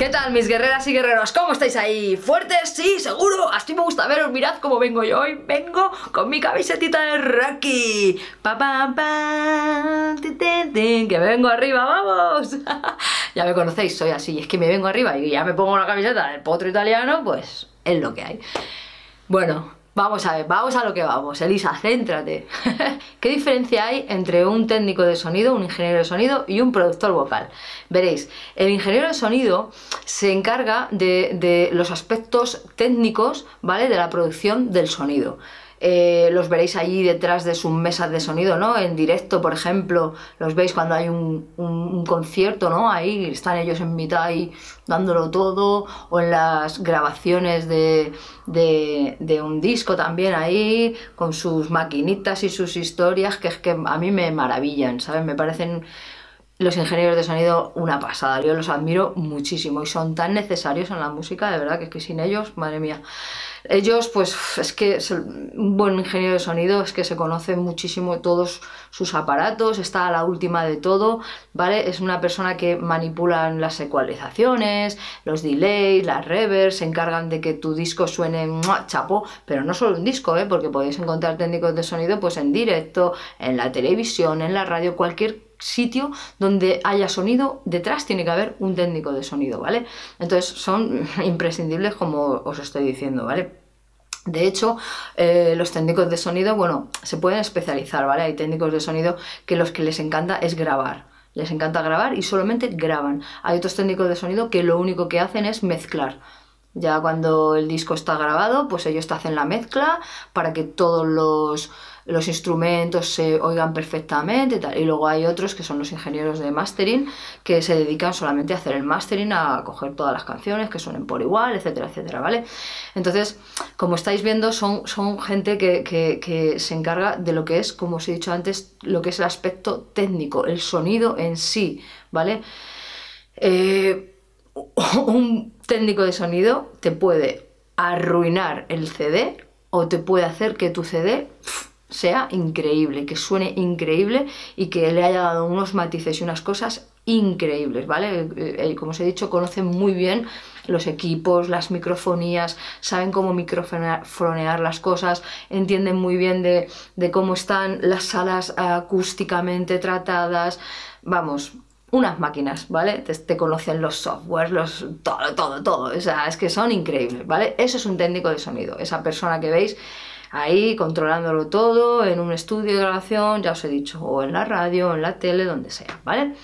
¿Qué tal mis guerreras y guerreros? ¿Cómo estáis ahí? ¿Fuertes? Sí, seguro. Así me gusta veros. Mirad cómo vengo yo hoy. Vengo con mi camisetita de Rocky. Pa, pa, pa, que me vengo arriba, vamos. ya me conocéis, soy así. Es que me vengo arriba y ya me pongo una camiseta del potro italiano, pues es lo que hay. Bueno, Vamos a ver, vamos a lo que vamos. Elisa, céntrate. ¿Qué diferencia hay entre un técnico de sonido, un ingeniero de sonido y un productor vocal? Veréis, el ingeniero de sonido se encarga de, de los aspectos técnicos, ¿vale? De la producción del sonido. Eh, los veréis allí detrás de sus mesas de sonido, ¿no? En directo, por ejemplo, los veis cuando hay un, concierto, ¿no? Ahí están ellos en mitad ahí dándolo todo, o en las grabaciones de, de, un disco también ahí, con sus maquinitas y sus historias, que es que a mí me maravillan, ¿sabes? Me parecen los ingenieros de sonido una pasada, yo los admiro muchísimo y son tan necesarios en la música, de verdad que es que sin ellos, madre mía. Ellos, pues es que un buen ingeniero de sonido es que se conoce muchísimo todos sus aparatos, está a la última de todo, ¿vale? Es una persona que manipula las ecualizaciones, los delays, las reverbs, se encargan de que tu disco suene chapo, pero no solo un disco, ¿eh? Porque podéis encontrar técnicos de sonido pues en directo, en la televisión, en la radio, cualquier sitio donde haya sonido, detrás tiene que haber un técnico de sonido, ¿vale? Entonces son imprescindibles como os estoy diciendo, ¿vale? De hecho, eh, los técnicos de sonido, bueno, se pueden especializar, ¿vale? Hay técnicos de sonido que los que les encanta es grabar. Les encanta grabar y solamente graban. Hay otros técnicos de sonido que lo único que hacen es mezclar. Ya cuando el disco está grabado, pues ellos te hacen la mezcla para que todos los, los instrumentos se oigan perfectamente y tal. Y luego hay otros que son los ingenieros de mastering que se dedican solamente a hacer el mastering, a coger todas las canciones que suenen por igual, etcétera, etcétera, ¿vale? Entonces, como estáis viendo, son, son gente que, se encarga de lo que es, como os he dicho antes, lo que es el aspecto técnico, el sonido en sí, ¿vale? Eh, un técnico de sonido te puede arruinar el CD o te puede hacer que tu CD sea increíble, que suene increíble y que le haya dado unos matices y unas cosas increíbles, ¿vale? Eh, eh, como os he dicho, conocen muy bien los equipos, las microfonías, saben cómo microfonear las cosas, entienden muy bien de, cómo están las salas acústicamente tratadas, vamos, unas máquinas, ¿vale? Te, conocen los softwares, los, todo, todo, todo, o sea, es que son increíbles, ¿vale? Eso es un técnico de sonido, esa persona que veis ahí controlándolo todo en un estudio de grabación, ya os he dicho, o en la radio, en la tele, donde sea, ¿vale?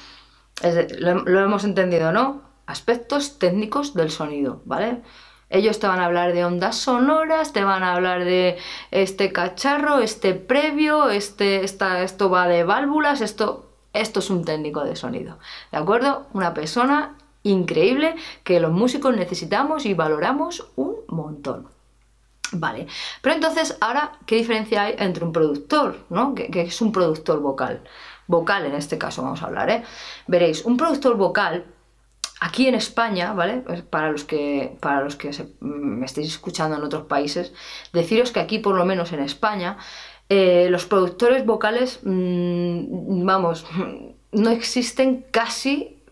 lo, hemos entendido, ¿no? Aspectos técnicos del sonido, ¿vale? Ellos te van a hablar de ondas sonoras, te van a hablar de este cacharro, este previo, este, esto va de válvulas, esto, esto es un técnico de sonido, ¿de acuerdo? Una persona increíble que los músicos necesitamos y valoramos un montón. Vale, pero entonces ahora, ¿qué diferencia hay entre un productor, ¿no? que, es un productor vocal? Vocal en este caso vamos a hablar, ¿eh? Veréis, un productor vocal, aquí en España, ¿vale? Pues para los que, para los que me estéis escuchando en otros países, deciros que aquí, por lo menos en España, eh, los productores vocales, mm, vamos, no existen casi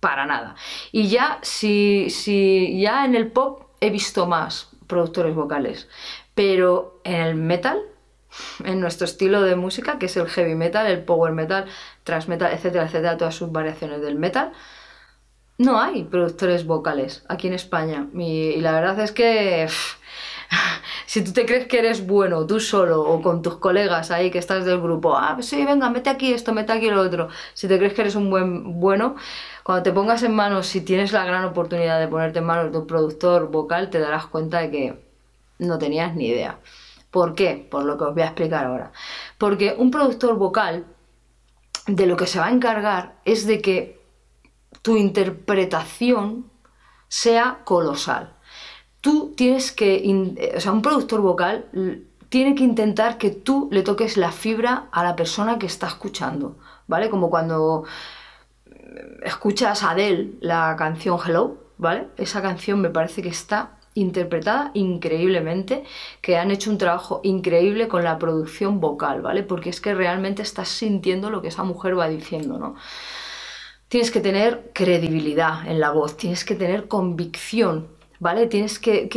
para nada. Y ya, si, si ya en el pop he visto más productores vocales. Pero en el metal, en nuestro estilo de música, que es el heavy metal, el power metal, thrash metal, etcétera, etcétera, todas sus variaciones del metal, no hay productores vocales aquí en España. Y, la verdad es que si tú te crees que eres bueno tú solo o con tus colegas ahí que estás del grupo, ah, pues sí, venga, mete aquí esto, mete aquí lo otro. Si te crees que eres un buen bueno, cuando te pongas en manos, si tienes la gran oportunidad de ponerte en manos de un productor vocal, te darás cuenta de que no tenías ni idea. ¿Por qué? Por lo que os voy a explicar ahora. Porque un productor vocal de lo que se va a encargar es de que tu interpretación sea colosal. Tú tienes que, o sea, un productor vocal tiene que intentar que tú le toques la fibra a la persona que está escuchando, ¿vale? Como cuando escuchas a Adele la canción Hello, ¿vale? Esa canción me parece que está interpretada increíblemente, que han hecho un trabajo increíble con la producción vocal, ¿vale? Porque es que realmente estás sintiendo lo que esa mujer va diciendo, ¿no? Tienes que tener credibilidad en la voz, tienes que tener convicción, ¿vale? Tienes que,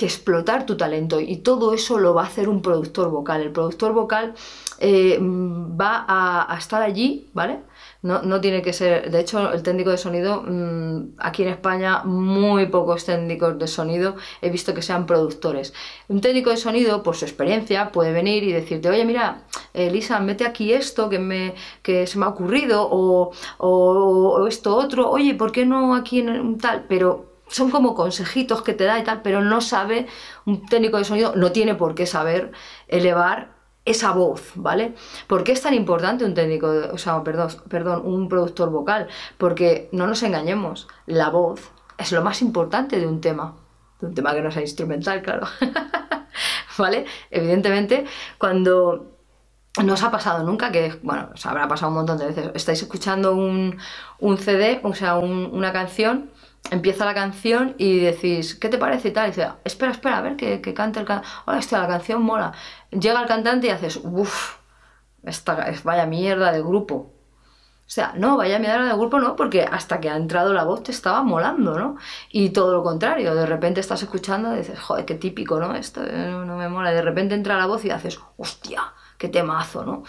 explotar tu talento y todo eso lo va a hacer un productor vocal. El productor vocal eh, va a, estar allí, ¿vale? No, tiene que ser, de hecho, el técnico de sonido, mm, aquí en España, muy pocos técnicos de sonido he visto que sean productores. Un técnico de sonido, por su experiencia, puede venir y decirte, oye, mira, Elisa, mete aquí esto que, me, que se me ha ocurrido, o, o, esto otro, oye, ¿por qué no aquí en tal? Pero son como consejitos que te da y tal, pero no sabe, un técnico de sonido no tiene por qué saber elevar esa voz, ¿vale? ¿Por qué es tan importante un técnico, o sea, perdón, perdón, un productor vocal? Porque no nos engañemos, la voz es lo más importante de un tema, de un tema que no sea instrumental, claro. ¿Vale? Evidentemente, cuando no os ha pasado nunca que, bueno, os habrá pasado un montón de veces, estáis escuchando un, CD, o sea, una canción empieza la canción y decís, ¿qué te parece? Y tal, y dice, espera, espera, a ver que, que cante el cantante. Hola, hostia, la canción mola. Llega el cantante y haces, uff, esta, vaya mierda de grupo. O sea, no, vaya mierda de grupo no, porque hasta que ha entrado la voz te estaba molando, ¿no? Y todo lo contrario, de repente estás escuchando y dices, joder, qué típico, ¿no? Esto no, no me mola. Y de repente entra la voz y haces, hostia, qué temazo, ¿no?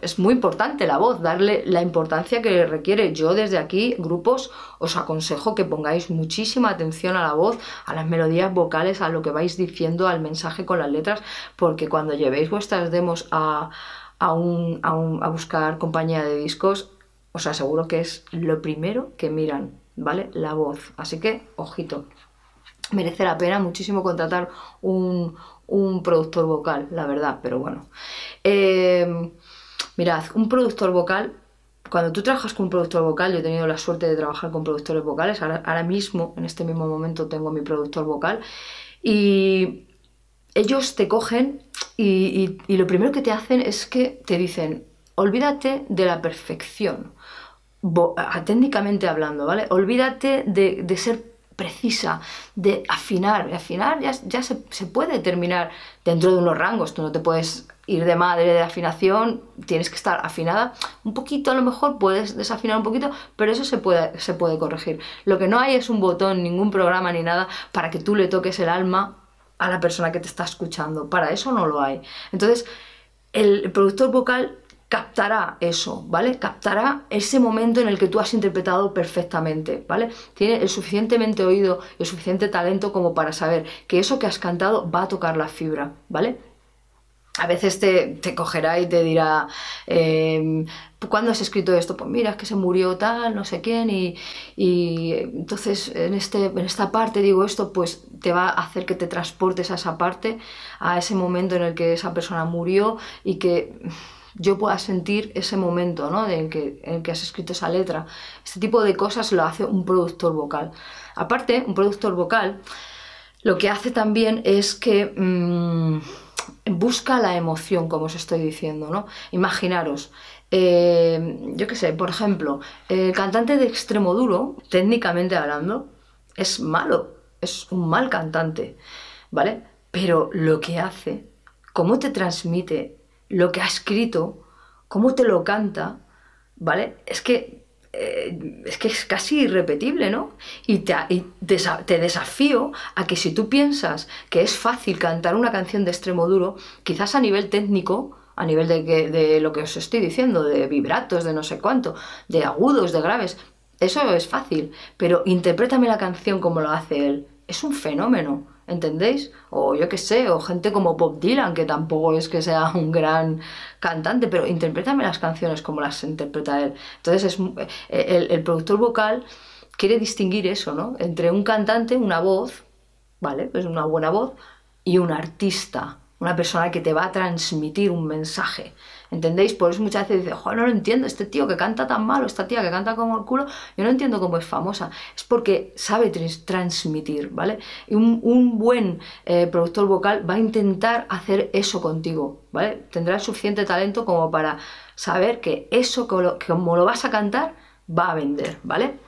Es muy importante la voz, darle la importancia que requiere. Yo desde aquí, grupos, os aconsejo que pongáis muchísima atención a la voz, a las melodías vocales, a lo que vais diciendo, al mensaje con las letras, porque cuando llevéis vuestras demos a, a, un, a, a buscar compañía de discos, os aseguro que es lo primero que miran, ¿vale? La voz. Así que, ojito merece la pena muchísimo contratar un, un productor vocal, la verdad, pero bueno. Eh, mirad, un productor vocal, cuando tú trabajas con un productor vocal, yo he tenido la suerte de trabajar con productores vocales, ahora, mismo, en este mismo momento, tengo mi productor vocal, y ellos te cogen y, lo primero que te hacen es que te dicen, olvídate de la perfección, técnicamente hablando, ¿vale? Olvídate de, de ser precisa de afinar. Y afinar ya, ya se, puede terminar dentro de unos rangos. Tú no te puedes ir de madre de afinación, tienes que estar afinada un poquito, a lo mejor puedes desafinar un poquito, pero eso se puede, se puede corregir. Lo que no hay es un botón, ningún programa ni nada para que tú le toques el alma a la persona que te está escuchando. Para eso no lo hay. Entonces, el productor vocal captará eso, ¿vale? Captará ese momento en el que tú has interpretado perfectamente, ¿vale? Tiene el suficientemente oído y el suficiente talento como para saber que eso que has cantado va a tocar la fibra, ¿vale? A veces te, cogerá y te dirá, eh, ¿cuándo has escrito esto? Pues mira, es que se murió tal, no sé quién, y, y entonces en, este, en esta parte digo esto, pues te va a hacer que te transportes a esa parte, a ese momento en el que esa persona murió y que yo pueda sentir ese momento ¿no? en, que, en que has escrito esa letra. Este tipo de cosas lo hace un productor vocal. Aparte, un productor vocal lo que hace también es que mm, busca la emoción, como os estoy diciendo. ¿no? Imaginaros, eh, yo qué sé, por ejemplo, el cantante de extremo duro, técnicamente hablando, es malo, es un mal cantante, ¿vale? Pero lo que hace, cómo te transmite lo que ha escrito, cómo te lo canta, ¿vale? Es que, eh, es, que es casi irrepetible, ¿no? Y, te, te, desafío a que si tú piensas que es fácil cantar una canción de extremo duro, quizás a nivel técnico, a nivel de, de lo que os estoy diciendo, de vibratos, de no sé cuánto, de agudos, de graves, eso es fácil, pero interprétame la canción como lo hace él. Es un fenómeno. ¿Entendéis? O yo qué sé, o gente como Bob Dylan, que tampoco es que sea un gran cantante, pero interprétame las canciones como las interpreta él. Entonces es, eh, el, productor vocal quiere distinguir eso, ¿no? Entre un cantante, una voz, ¿vale? Pues una buena voz, y un artista, una persona que te va a transmitir un mensaje. ¿Entendéis? Por eso muchas veces joder, no lo entiendo, este tío que canta tan mal, o esta tía que canta como el culo, yo no entiendo cómo es famosa. Es porque sabe transmitir, ¿vale? Y un, buen eh, productor vocal va a intentar hacer eso contigo, ¿vale? Tendrá suficiente talento como para saber que eso, como lo vas a cantar, va a vender, ¿vale?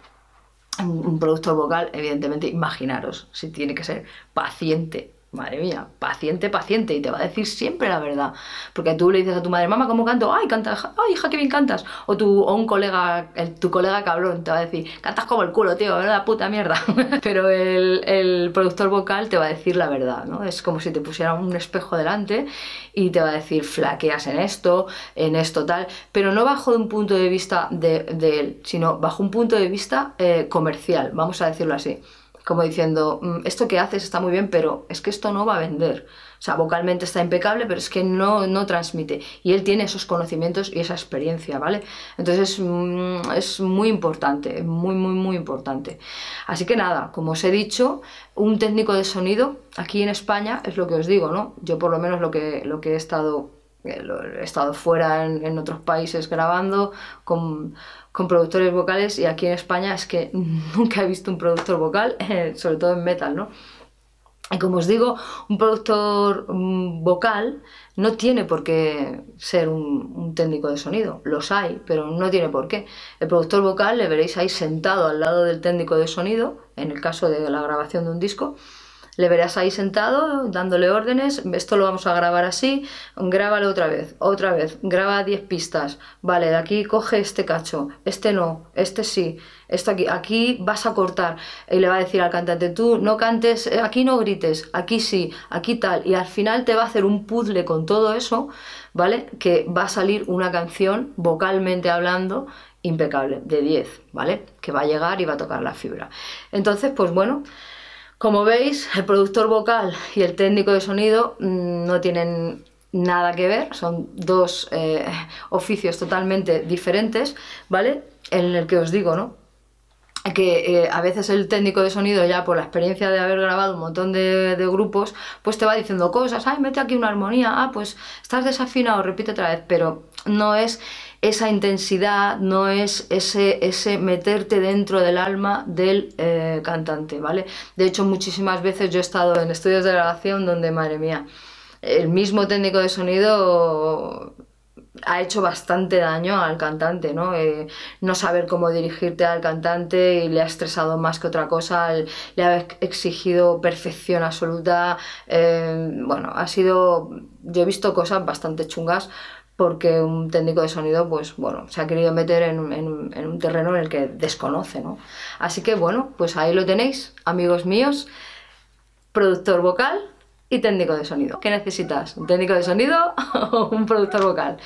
un productor vocal, evidentemente, imaginaros, si tiene que ser paciente, Madre mía, paciente, paciente, y te va a decir siempre la verdad. Porque tú le dices a tu madre, mamá, ¿cómo canto? Ay, canta, ay, hija, qué bien cantas. O, tu, o un colega, tu colega cabrón te va a decir, cantas como el culo, tío, la puta mierda. Pero el, productor vocal te va a decir la verdad, ¿no? Es como si te pusiera un espejo delante y te va a decir, flaqueas en esto, en esto, tal. Pero no bajo un punto de vista de, de él, sino bajo un punto de vista eh, comercial, vamos a decirlo así como diciendo, mm, esto que haces está muy bien, pero es que esto no va a vender. O sea, vocalmente está impecable, pero es que no, no transmite. Y él tiene esos conocimientos y esa experiencia, ¿vale? Entonces mm, es muy importante, muy, muy, muy importante. Así que nada, como os he dicho, un técnico de sonido aquí en España es lo que os digo, ¿no? Yo por lo menos lo que, lo que he estado he estado fuera en, otros países grabando con, productores vocales y aquí en España es que nunca he visto un productor vocal, eh, sobre todo en metal, ¿no? Y como os digo, un productor mm, vocal no tiene por qué ser un, un, técnico de sonido, los hay, pero no tiene por qué. El productor vocal le veréis ahí sentado al lado del técnico de sonido, en el caso de la grabación de un disco, le verás ahí sentado dándole órdenes, esto lo vamos a grabar así, grábalo otra vez, otra vez, graba 10 pistas, vale, de aquí coge este cacho, este no, este sí, esto aquí, aquí vas a cortar y le va a decir al cantante, tú no cantes, aquí no grites, aquí sí, aquí tal, y al final te va a hacer un puzzle con todo eso, ¿vale? Que va a salir una canción vocalmente hablando impecable, de 10, ¿vale? Que va a llegar y va a tocar la fibra. Entonces, pues bueno, como veis, el productor vocal y el técnico de sonido mm, no tienen nada que ver, son dos eh, oficios totalmente diferentes, ¿vale? En el que os digo, ¿no? que eh, a veces el técnico de sonido ya por la experiencia de haber grabado un montón de, de, grupos, pues te va diciendo cosas, ay, mete aquí una armonía, ah, pues estás desafinado, repite otra vez, pero no es esa intensidad, no es ese, ese meterte dentro del alma del eh, cantante, ¿vale? De hecho, muchísimas veces yo he estado en estudios de grabación donde, madre mía, el mismo técnico de sonido ha hecho bastante daño al cantante, ¿no? Eh, no saber cómo dirigirte al cantante y le ha estresado más que otra cosa, le ha exigido perfección absoluta, eh, bueno, ha sido, yo he visto cosas bastante chungas porque un técnico de sonido, pues bueno, se ha querido meter en, un terreno en el que desconoce, ¿no? Así que bueno, pues ahí lo tenéis, amigos míos, productor vocal y técnico de sonido. ¿Qué necesitas? ¿Un técnico de sonido o un productor vocal?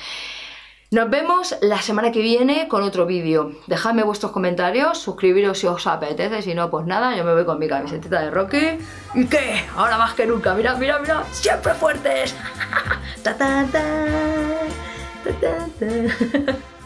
Nos vemos la semana que viene con otro vídeo. Dejadme vuestros comentarios, suscribiros si os apetece, si no, pues nada, yo me voy con mi camiseta de Rocky. ¿Y qué? Ahora más que nunca, mira, mira, mira, siempre fuertes. ta, ta, ta.